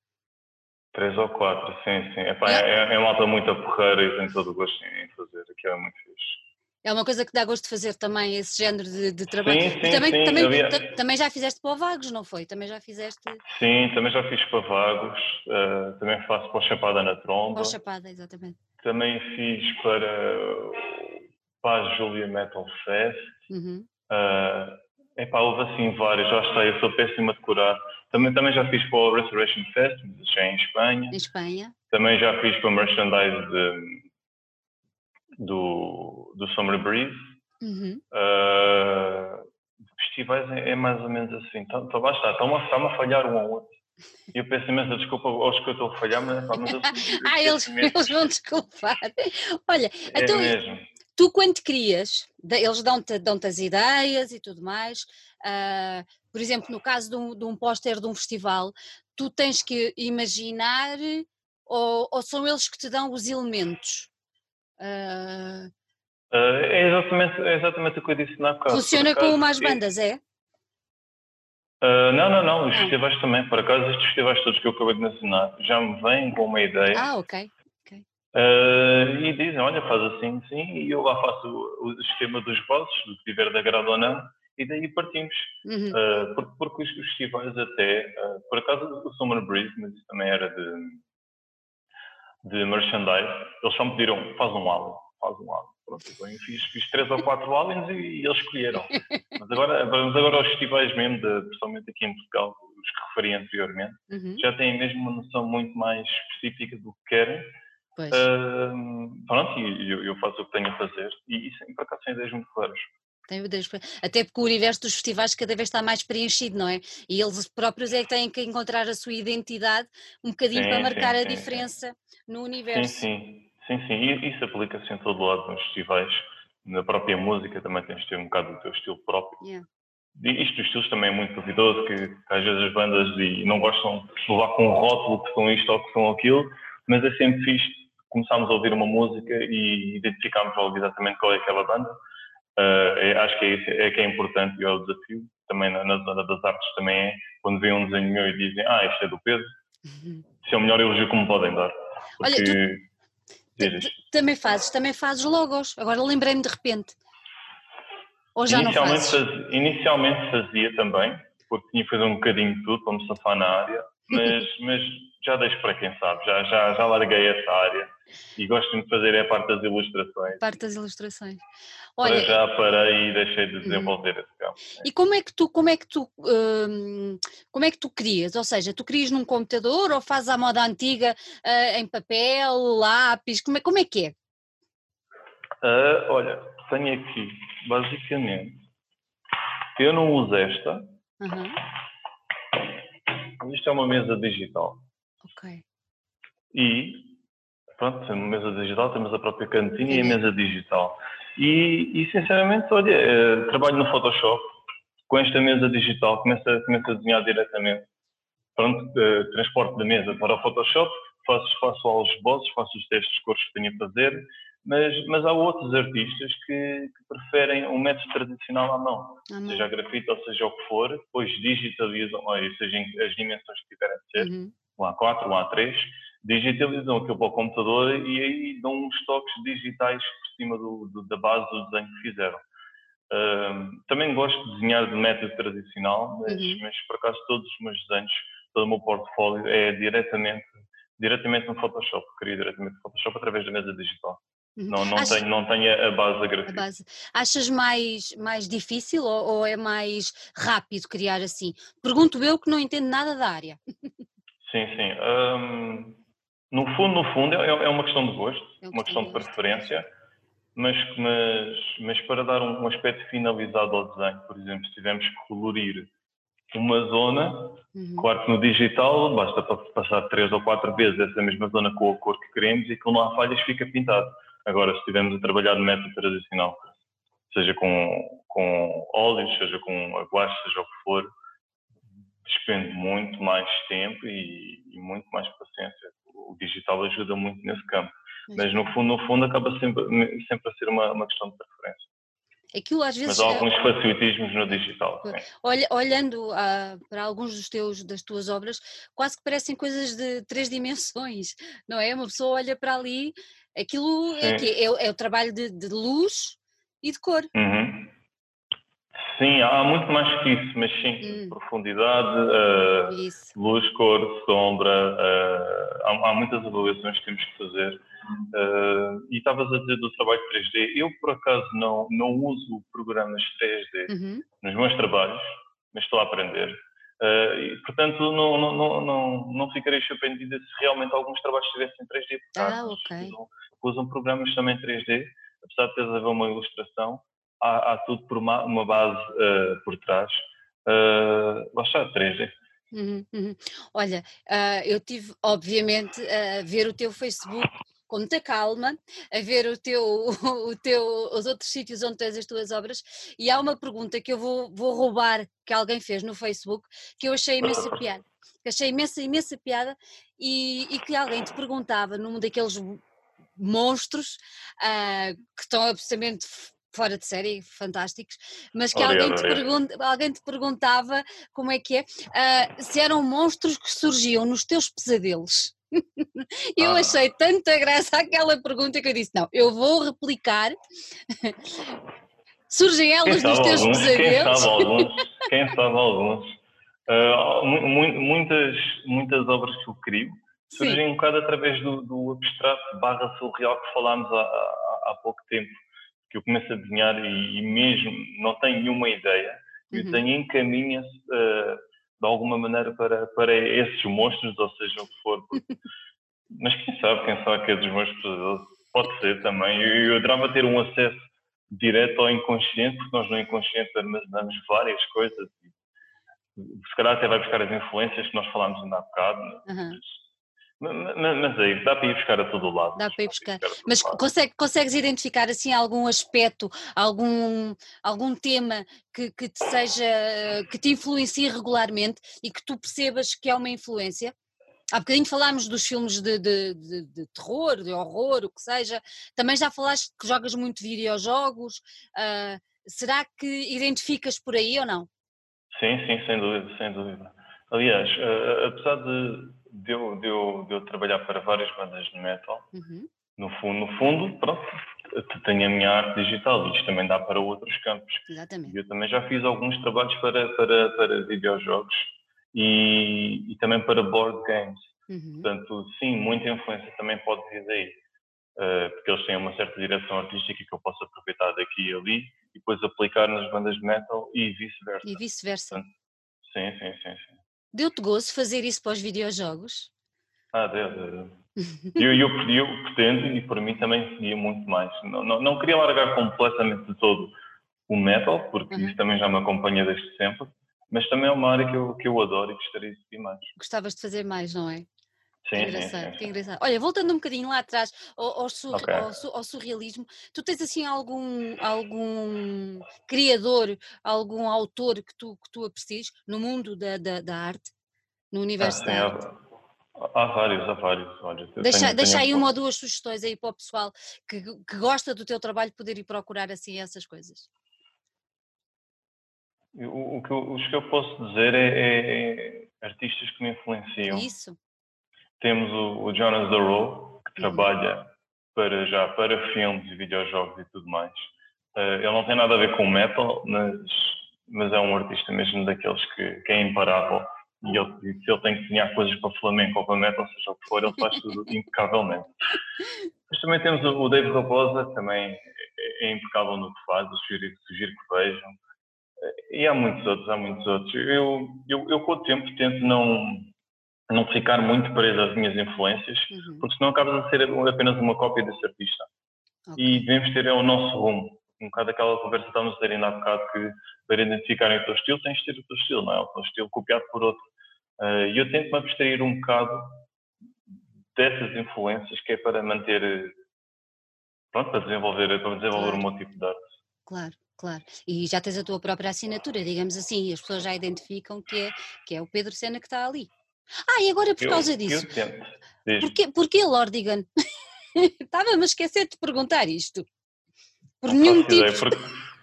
Três ou quatro, sim, sim. É, pá, é, é, é uma alta muito a porreira e tenho todo o gosto em fazer, aqui é muito fixe. É uma coisa que dá gosto de fazer também, esse género de, de trabalho. Sim, sim, também, sim, também, havia... também já fizeste para o Vagos, não foi? Também já fizeste? Sim, também já fiz para Vagos, uh, também faço para o Chapada na Tromba. Para o Chapada, exatamente. Também fiz para, para a Julia Metal Fest. Uhum. Uh, epá, houve assim vários, já está, eu sou péssimo a decorar. Também, também já fiz para o Restoration Fest, mas já é em Espanha. Em Espanha. Também já fiz para merchandise de do, do Summer Breeze. Uhum. Uh, festivais é, é, mais ou menos assim. Então lá está, estão-me a, a falhar um ao outro. E eu peço imensa desculpa aos que eu estou a falhar, mas, pá, mas eu, [laughs] Ah, eles, eles vão desculpar. Olha, é então, mesmo. Tu quando crias, eles dão-te dão as ideias e tudo mais. Uh, por exemplo, no caso de um, de um póster de um festival, tu tens que imaginar ou, ou são eles que te dão os elementos? Uh, é, exatamente, é exatamente o que eu disse na casa. Funciona com umas bandas, é? Uh, não, não, não, os festivais também. Por acaso, estes festivais todos que eu acabei de mencionar já me vêm com uma ideia. Ah, ok. Uh, e dizem, olha, faz assim, sim, e eu lá faço o, o esquema dos vossos, do que tiver de agrado ou não, e daí partimos. Uhum. Uh, porque, porque, os festivais até, por acaso o Summer Breeze, mas isso também era de de merchandise, eles só me pediram, faz um álbum, faz um álbum. Pronto, eu fiz, fiz três ou quatro [laughs] álbuns e, e, eles escolheram. Mas agora, [laughs] vamos agora aos festivais mesmo, de, principalmente aqui em Portugal, os que referi anteriormente, uhum. já têm mesmo uma noção muito mais específica do que querem. Uh, pronto, e eu, eu, faço o que tenho a fazer e, e por acaso sem ideias muito claras. Até porque o universo dos festivais cada vez está mais preenchido, não é? E eles próprios é que têm que encontrar a sua identidade um bocadinho sim, para marcar sim, a sim, diferença no universo. Sim, sim, sim, sim. E isso aplica-se em todo lado nos festivais. Na própria música também tens de ter um bocado do teu estilo próprio. Yeah. E isto dos estilos também é muito duvidoso, que, que às vezes as bandas não gostam de levar com um rótulo que são isto ou que são aquilo, mas é sempre fixe começarmos a ouvir uma música e identificarmos logo exatamente qual é aquela banda Uh, acho que é, isso, é que é importante e é o desafio. Também na, na, zona das artes também é, quando vêem um desenho meu e dizem, ah, isto é do Pedro, uhum. se é o melhor elogio que me podem dar. Porque... Olha, tu, também fazes, também fazes logos, agora lembrei-me de repente. Ou já inicialmente não fazes? Faz, inicialmente fazia também, porque tinha que fazer um bocadinho de tudo para me safar na área, mas, mas já deixo para quem sabe, já, já, já larguei essa área e gosto de fazer é a parte das ilustrações. Parte das ilustrações. Olha, para já parei e deixei de desenvolver esse campo. E como é que tu, como é que tu, hum, como é que tu crias? Ou seja, tu crias num computador ou fazes à moda antiga uh, em papel, lápis? Como é, como é que é? Uh, olha, tenho aqui, basicamente, eu não uso esta. Uhum. Isto é uma mesa digital. Ok. E, pronto, temos uma mesa digital, temos a própria cantina uhum. e a mesa digital. E, e sinceramente, olha, eh, trabalho no Photoshop, com esta mesa digital, começo a, começo a desenhar diretamente. Pronto, eh, transporte da mesa para o Photoshop, faço, faço aos esboços, faço os testes de cores que tenho a fazer, mas, mas há outros artistas que, que preferem um método tradicional à mão, ah, seja a grafite ou seja o que for, depois digitalizam, ou seja, as dimensões que tiverem de ser, uhum. um A4, um A3, digitalizam aquilo para o computador e aí dão uns toques digitais por cima do, do, da base do desenho que fizeram. Uh, também gosto de desenhar de método tradicional, mas, uhum. mas, por acaso todos os meus desenhos, todo o meu portfólio é diretamente, diretamente no Photoshop, crio diretamente no Photoshop através da mesa digital. Uhum. Não, não, tenho, não tenho a base gráfica. Base. Achas mais, mais difícil ou, ou, é mais rápido criar assim? Pergunto eu que não entendo nada da área. Sim, sim. Um, no fundo, no fundo, é, é uma questão de gosto, é uma questão de preferência, mas, mas, mas para dar um, um, aspecto finalizado ao desenho, por exemplo, se tivermos que colorir uma zona, uhum. claro que no digital basta passar três ou quatro vezes essa mesma zona com a cor que queremos e que não há falhas fica pintado. Agora, se estivermos a trabalhar no método tradicional, seja com, com óleos, seja com a guache, seja o que for, despende muito mais tempo e, e muito mais paciência o digital ajuda muito nesse campo. Mas no fundo, no fundo acaba sempre, sempre a ser uma, uma questão de preferência. Aquilo às vezes. Mas há é alguns facilitismos no digital. Olha, olhando uh, para alguns dos teus, das tuas obras, quase que parecem coisas de três dimensões, não é? Uma pessoa olha para ali, aquilo é, é, é, o trabalho de, de, luz e de cor. Uhum. Sim, há muito mais que isso, mas sim, hum. profundidade, uh, luz, cor, sombra, uh, há, há, muitas avaliações que temos que fazer. Uh, e estavas a dizer do trabalho 3D, eu por acaso não, não uso programas 3D uhum. nos meus trabalhos, mas estou a aprender. E, portanto, não, não, não, não, não ficarei surpreendida se realmente alguns trabalhos estivessem 3D, porque ah, okay. usam, usam programas também 3D, apesar de teres a ver uma ilustração há, há tudo por uma, uma base uh, por trás. Uh, lá está, 3D. Uhum, uhum. Olha, uh, eu tive, obviamente, a ver o teu Facebook com muita calma, a ver o teu, [laughs] o teu, os outros sítios onde tens as tuas obras, e há uma pergunta que eu vou, vou roubar que alguém fez no Facebook, que eu achei imensa [laughs] piada, que achei imensa, imensa piada, e, e que alguém te perguntava num daqueles monstros uh, que estão absolutamente fora de série, fantásticos, mas que alguém, te pergunta, alguém te perguntava como é que é, uh, se eram monstros que surgiam nos teus pesadelos. [laughs] eu ah. achei tanta graça aquela pergunta que eu disse: não, eu vou replicar. Surgem elas nos teus alguns, pesadelos? [laughs] Quem sabe alguns? Quem sabe alguns? Uh, muitas, muitas obras que eu crio surgem um bocado através do, do abstrato barra surreal que falámos há, há, há, pouco tempo. Que eu começo a desenhar e, e mesmo não tenho nenhuma ideia, uhum. e o desenho encaminha-se uh, de alguma maneira para, para esses monstros, ou seja, o que for. [laughs] Mas quem sabe, quem sabe que é dos pesadelos, pode ser também. Eu, eu adorava ter um acesso direto ao inconsciente, porque nós no inconsciente armazenamos várias coisas. Se calhar até vai buscar as influências que nós falámos ainda há bocado. Uhum. Mas, mas, aí, dá para ir buscar a todo lado. Dá para ir buscar. Mas consegue, consegues identificar assim algum aspecto, algum, algum tema que, que te seja, que te influencie regularmente e que tu percebas que é uma influência? Há bocadinho falámos dos filmes de, de, de, de, terror, de horror, o que seja. Também já falaste que jogas muito videojogos. Uh, será que identificas por aí ou não? Sim, sim, sem dúvida, sem dúvida. Aliás, uh, apesar de, de, eu, de, eu, de eu trabalhar para várias bandas de metal, uhum. no, fundo, no fundo, pronto, tenho a minha arte digital isto também dá para outros campos. Exatamente. Eu também já fiz alguns trabalhos para, para, para videojogos e, e também para board games. Uhum. Portanto, sim, muita influência também pode vir daí, uh, porque eles têm uma certa direção artística que eu posso aproveitar daqui e ali e depois aplicar nas bandas de metal e vice-versa. E vice-versa. Sim, sim, sim, sim. Deu-te gozo fazer isso para os videojogos? Ah, deu, deu. eu, eu, eu pretendo e por mim também seguia muito mais. Não, não, não queria largar completamente de todo o metal, porque uhum. isso também já me acompanha desde sempre, mas também é uma área que eu, que eu adoro e gostaria de seguir mais. Gostavas de fazer mais, não é? Sim, que engraçado, sim, sim. que engraçado. Olha, voltando um bocadinho lá atrás ao, ao, sur, okay. ao, ao, surrealismo, tu tens assim algum, algum criador, algum autor que tu, que tu aprecies no mundo da, da, da arte, no universo ah, da arte? Há, há vários, há vários. Deixa tenho, deixa tenho aí uma ou duas sugestões aí para o pessoal que, que gosta do teu trabalho poder ir procurar assim essas coisas. O, o que eu, os que eu posso dizer é, é, é, artistas que me influenciam. Isso. Temos o, o Jonas Darrow, que uhum. trabalha para, já para filmes e videojogos e tudo mais. Uh, ele não tem nada a ver com metal, mas, mas é um artista mesmo daqueles que, que é imparável. E ele, se ele tem que desenhar coisas para flamenco ou para metal, seja o que for, ele faz tudo [laughs] impecavelmente. Mas também temos o, o Dave Raposa, também é, é impecável no que faz, eu sugiro, sugiro que vejam. E há muitos outros, há muitos outros. Eu, eu, eu com o tempo tento não, não ficar muito preso às minhas influências, uhum. porque senão acabas a ser apenas uma cópia desse artista. Okay. E devemos ter o nosso rumo. Um bocado aquela conversa que estávamos a ter ainda há bocado que para identificarem o teu estilo tens de ter o teu estilo, não é? O teu estilo copiado por outro. Uh, e eu tento me abstrair um bocado dessas influências que é para manter, pronto, para desenvolver, para desenvolver claro. o meu tipo de arte. Claro claro. E já tens a tua própria assinatura, digamos assim, e as pessoas já identificam que é, que é o Pedro Sena que está ali. Ah, e agora por eu, causa disso. Eu tento. Porquê, porquê Lordigan? [laughs] Estava-me a esquecer de perguntar isto. Por nenhum motivo. porque,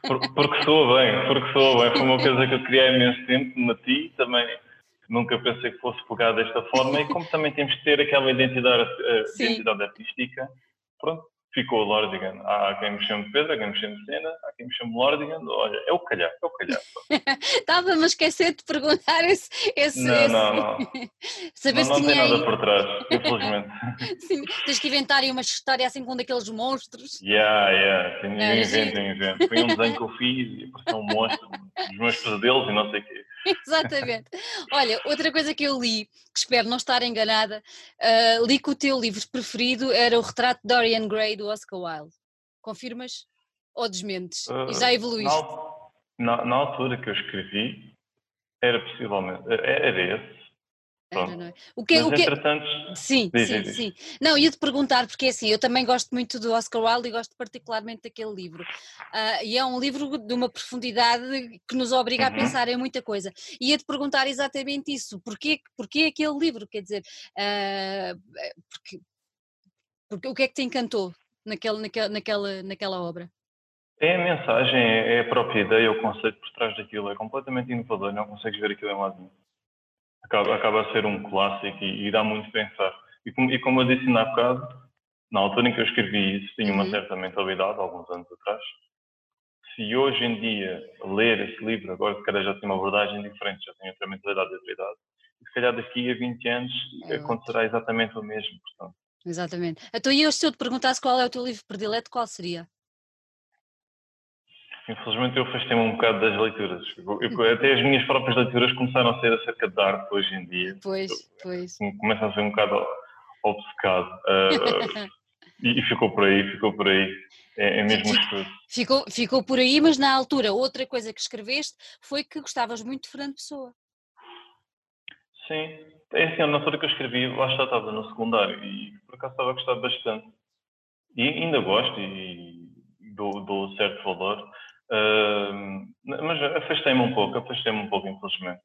porque, porque soa bem, porque soa bem. Foi uma coisa que eu queria há imenso tempo, meti também. Nunca pensei que fosse pegar desta forma e como também temos que ter aquela identidade, eh, identidade artística, pronto, ficou Lordigan. Há quem me chame Pedro, há quem me chame Sena, há quem me chame Lordigan. Olha, é o calhar, é o calhar. [laughs] Estava-me a esquecer de perguntar esse. esse não, esse... não, não. [laughs] Saber não, não tem nada por trás, infelizmente. [laughs] Sim, tens que inventar uma história assim com um daqueles monstros. Yeah, yeah. Sim, eu invento, invento. Foi um desenho que eu fiz e apareceu um monstro dos meus pesadelos e não sei o quê. [laughs] Exatamente. Olha, outra coisa que eu li, que espero não estar enganada, uh, li que o teu livro preferido era o retrato de Dorian Gray do Oscar Wilde. Confirmas ou desmentes? Uh, e já evoluíste? Na, na, altura que eu escrevi, era possivelmente, era esse, era, não é? O que, Mas, o que... entretanto... Sim, diz, sim, diz. sim. Não, ia-te perguntar, porque é assim, eu também gosto muito do Oscar Wilde e gosto particularmente daquele livro. Uh, e é um livro de uma profundidade que nos obriga uhum. a pensar em muita coisa. E ia-te perguntar exatamente isso, porquê, porquê aquele livro? Quer dizer, uh, porque, porque, o que é que te encantou naquele, naquela, naquela, naquela obra? É a mensagem, é a própria ideia, o conceito por trás daquilo, é completamente inovador, não consegues ver aquilo em lado nenhum acaba, acaba a ser um clássico e, e dá muito a pensar. E como, e como eu disse na bocado, na altura em que eu escrevi isso, tinha uma uhum. certa mentalidade, alguns anos atrás. Se hoje em dia ler esse livro, agora se calhar já tem uma abordagem diferente, já tem outra mentalidade de idade, se calhar daqui a 20 anos é acontecerá ótimo. exatamente o mesmo. Portanto. Exatamente. Então, e eu, se eu te perguntasse qual é o teu livro predileto, qual seria? Infelizmente eu afastei-me um bocado das leituras. Eu, eu, até as minhas próprias leituras começaram a ser acerca de arte hoje em dia. Pois, pois. Começa a ser um bocado obcecado. Uh, e, e ficou por aí, ficou por aí. É, é mesmo estudo. Ficou, ficou por aí, mas na altura, outra coisa que escreveste foi que gostavas muito de Fernando Pessoa. Sim, é assim, na altura que eu escrevi, lá está, estava no secundário e por acaso estava a gostar bastante. E ainda gosto e dou, dou certo valor, uh, mas afastei-me um pouco, afastei-me um pouco, infelizmente.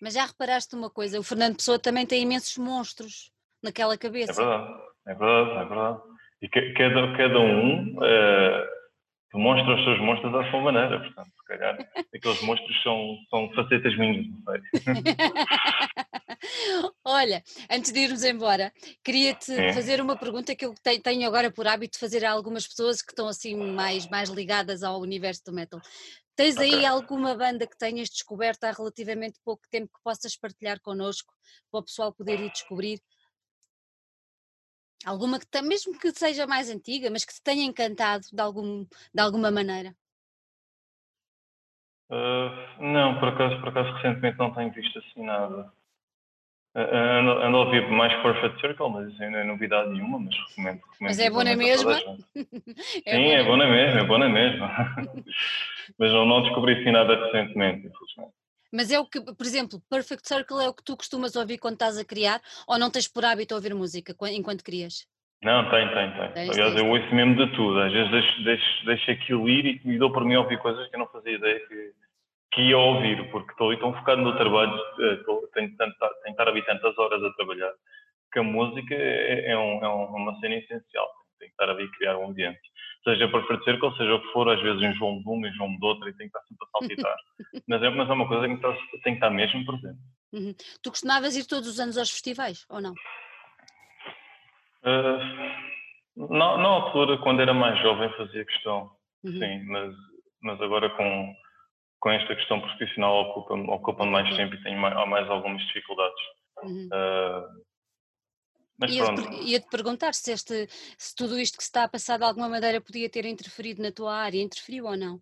Mas já reparaste uma coisa, o Fernando Pessoa também tem imensos monstros naquela cabeça. É verdade, é verdade, é verdade. E cada, cada um uh, demonstra os seus monstros à sua maneira, portanto, se calhar [laughs] aqueles monstros são, são facetas minhas, não sei. [laughs] [laughs] Olha, antes de irmos embora, queria-te é. fazer uma pergunta que eu tenho agora por hábito de fazer a algumas pessoas que estão assim mais, mais ligadas ao universo do metal. Tens okay. aí alguma banda que tenhas descoberto há relativamente pouco tempo que possas partilhar connosco para o pessoal poder ir descobrir? Alguma que, mesmo que seja mais antiga, mas que te tenha encantado de, algum, de alguma maneira? Uh, não, por acaso, por acaso recentemente não tenho visto assim nada. Ando, ando a ouvir mais Perfect Circle, mas isso ainda é novidade nenhuma, mas recomendo. recomendo mas é bom [laughs] na mesma? é Sim, é bom na mesma, é bom na mesma. mas não, não descobri assim nada recentemente, infelizmente. Mas é o que, por exemplo, Perfect Circle é o que tu costumas ouvir quando estás a criar ou não tens por hábito ouvir música enquanto crias? Não, tem, tem, tem. Tens, Aliás, tens, eu ouço mesmo de tudo. Às vezes deixo, deixo, deixo aquilo ir e me dou por mim a ouvir coisas que eu não fazia ideia que, que ia ouvir, porque estou ali tão focado no trabalho, eh, estou, tenho, tenho, tenho de estar a vir tantas horas a trabalhar, que a música é, é, um, é uma cena essencial, tem que estar a vir criar um ambiente. Seja para oferecer, ou seja o que for, às vezes enjoam de uma, enjoam de outra e tem que estar sempre a saltitar. [laughs] mas, é, mas é uma coisa que tem que estar mesmo presente. Uhum. Tu costumavas ir todos os anos aos festivais, ou não? Uh, na, na, altura, quando era mais jovem, fazia questão, uhum. sim, mas, mas agora com com esta questão profissional ocupa-me ocupa mais uhum. tempo e tenho mais, há mais algumas dificuldades. Uhum. Uh, mas ia pronto. Ia-te perguntar se, este, se tudo isto que se está a passar de alguma maneira podia ter interferido na tua área, interferiu ou não?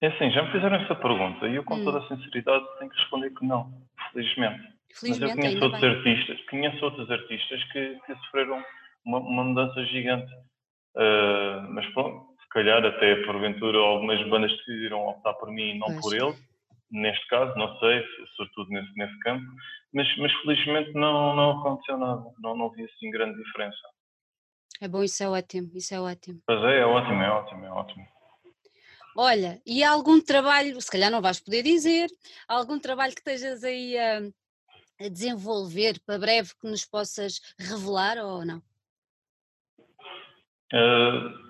É assim, já me fizeram essa pergunta e eu com hum. toda a sinceridade tenho que responder que não, felizmente. felizmente Mas eu conheço outros bem. artistas, conheço outros artistas que, que sofreram uma, uma mudança gigante. Uh, mas pronto, calhar até porventura algumas bandas decidiram optar por mim e não pois. por ele, neste caso, não sei, sobretudo nesse, nesse campo, mas, mas felizmente não, não aconteceu nada, não, não vi assim grande diferença. É bom, isso é ótimo, isso é ótimo. Pois é, é ótimo, é ótimo, é ótimo. Olha, e há algum trabalho, se calhar não vais poder dizer, algum trabalho que estejas aí a, a desenvolver para breve que nos possas revelar ou não? Uh,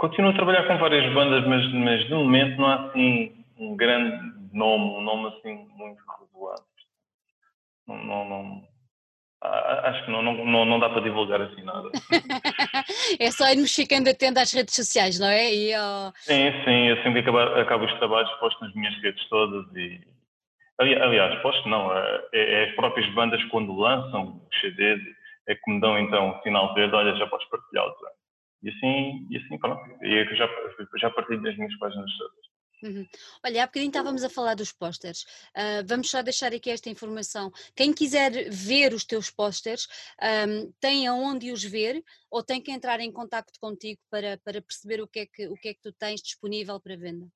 Continuo a trabalhar com várias bandas, mas, mas de momento não há assim um grande nome, um nome assim muito revelado. Não, não, não, acho que não, não, não dá para divulgar assim nada. [laughs] é só irmos ficando atento às redes sociais, não é? E, oh... Sim, sim, eu sempre acabo, acabo os trabalhos postos nas minhas redes todas e aliás, posto não, é, é, as próprias bandas quando lançam os CDs é que me dão então o sinal verde, olha, já podes partilhá-los. E assim, e assim pronto. E é que já, já partilho nas minhas páginas todas. Uhum. Olha, há bocadinho estávamos a falar dos pósteres. Uh, vamos só deixar aqui esta informação. Quem quiser ver os teus pósteres, um, tem aonde os ver ou tem que entrar em contato contigo para, para perceber o que, é que, o que é que tu tens disponível para venda?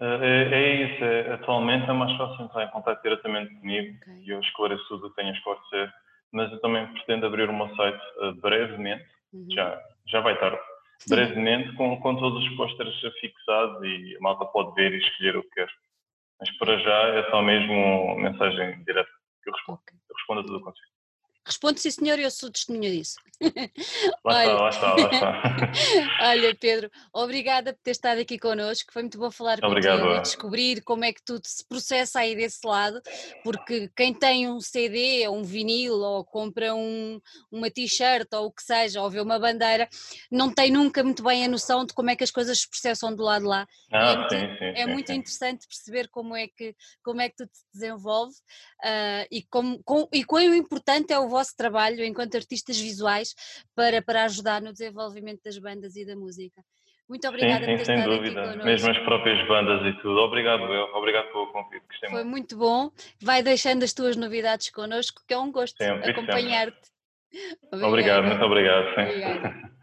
Uh, é, é, isso. É, atualmente é mais fácil entrar em contato diretamente comigo okay. e eu esclareço tudo o que tenho a esclarecer. Mas eu também pretendo abrir o meu site uh, brevemente, uhum. já já vai estar brevemente com, com todos os pósteres fixados e a malta pode ver e escolher o que quer. Mas para já é só mesmo mensagem direta que eu respondo. Okay. Eu respondo a tudo consigo. Responde sim senhor, eu sou testemunha disso. [laughs] Lá Olha. está, lá está, lá está. [laughs] Olha, Pedro, obrigada por ter estado aqui connosco. Foi muito bom falar Obrigado, contigo e descobrir como é que tudo se processa aí desse lado, porque quem tem um CD ou um vinil ou compra um- uma t-shirt ou o que seja, ou vê uma bandeira, não tem nunca muito bem a noção de como é que as coisas se processam do lado de lá. Ah, muito- sim, sim. É sim, muito interessante perceber como é que, como é que tudo se desenvolve ah, e, como, com, e quão importante é o vosso trabalho enquanto artistas visuais para, para ajudar no desenvolvimento das bandas e da música. Muito Sim, obrigada por sim, ter sem dúvida. Mesmo as próprias bandas e tudo. Obrigado, eu. Obrigado pelo convite. Gostei Foi muito. muito bom. Vai deixando as tuas novidades connosco, que é um gosto acompanhar-te. Obrigado, muito obrigado. Sim. Obrigada. [laughs]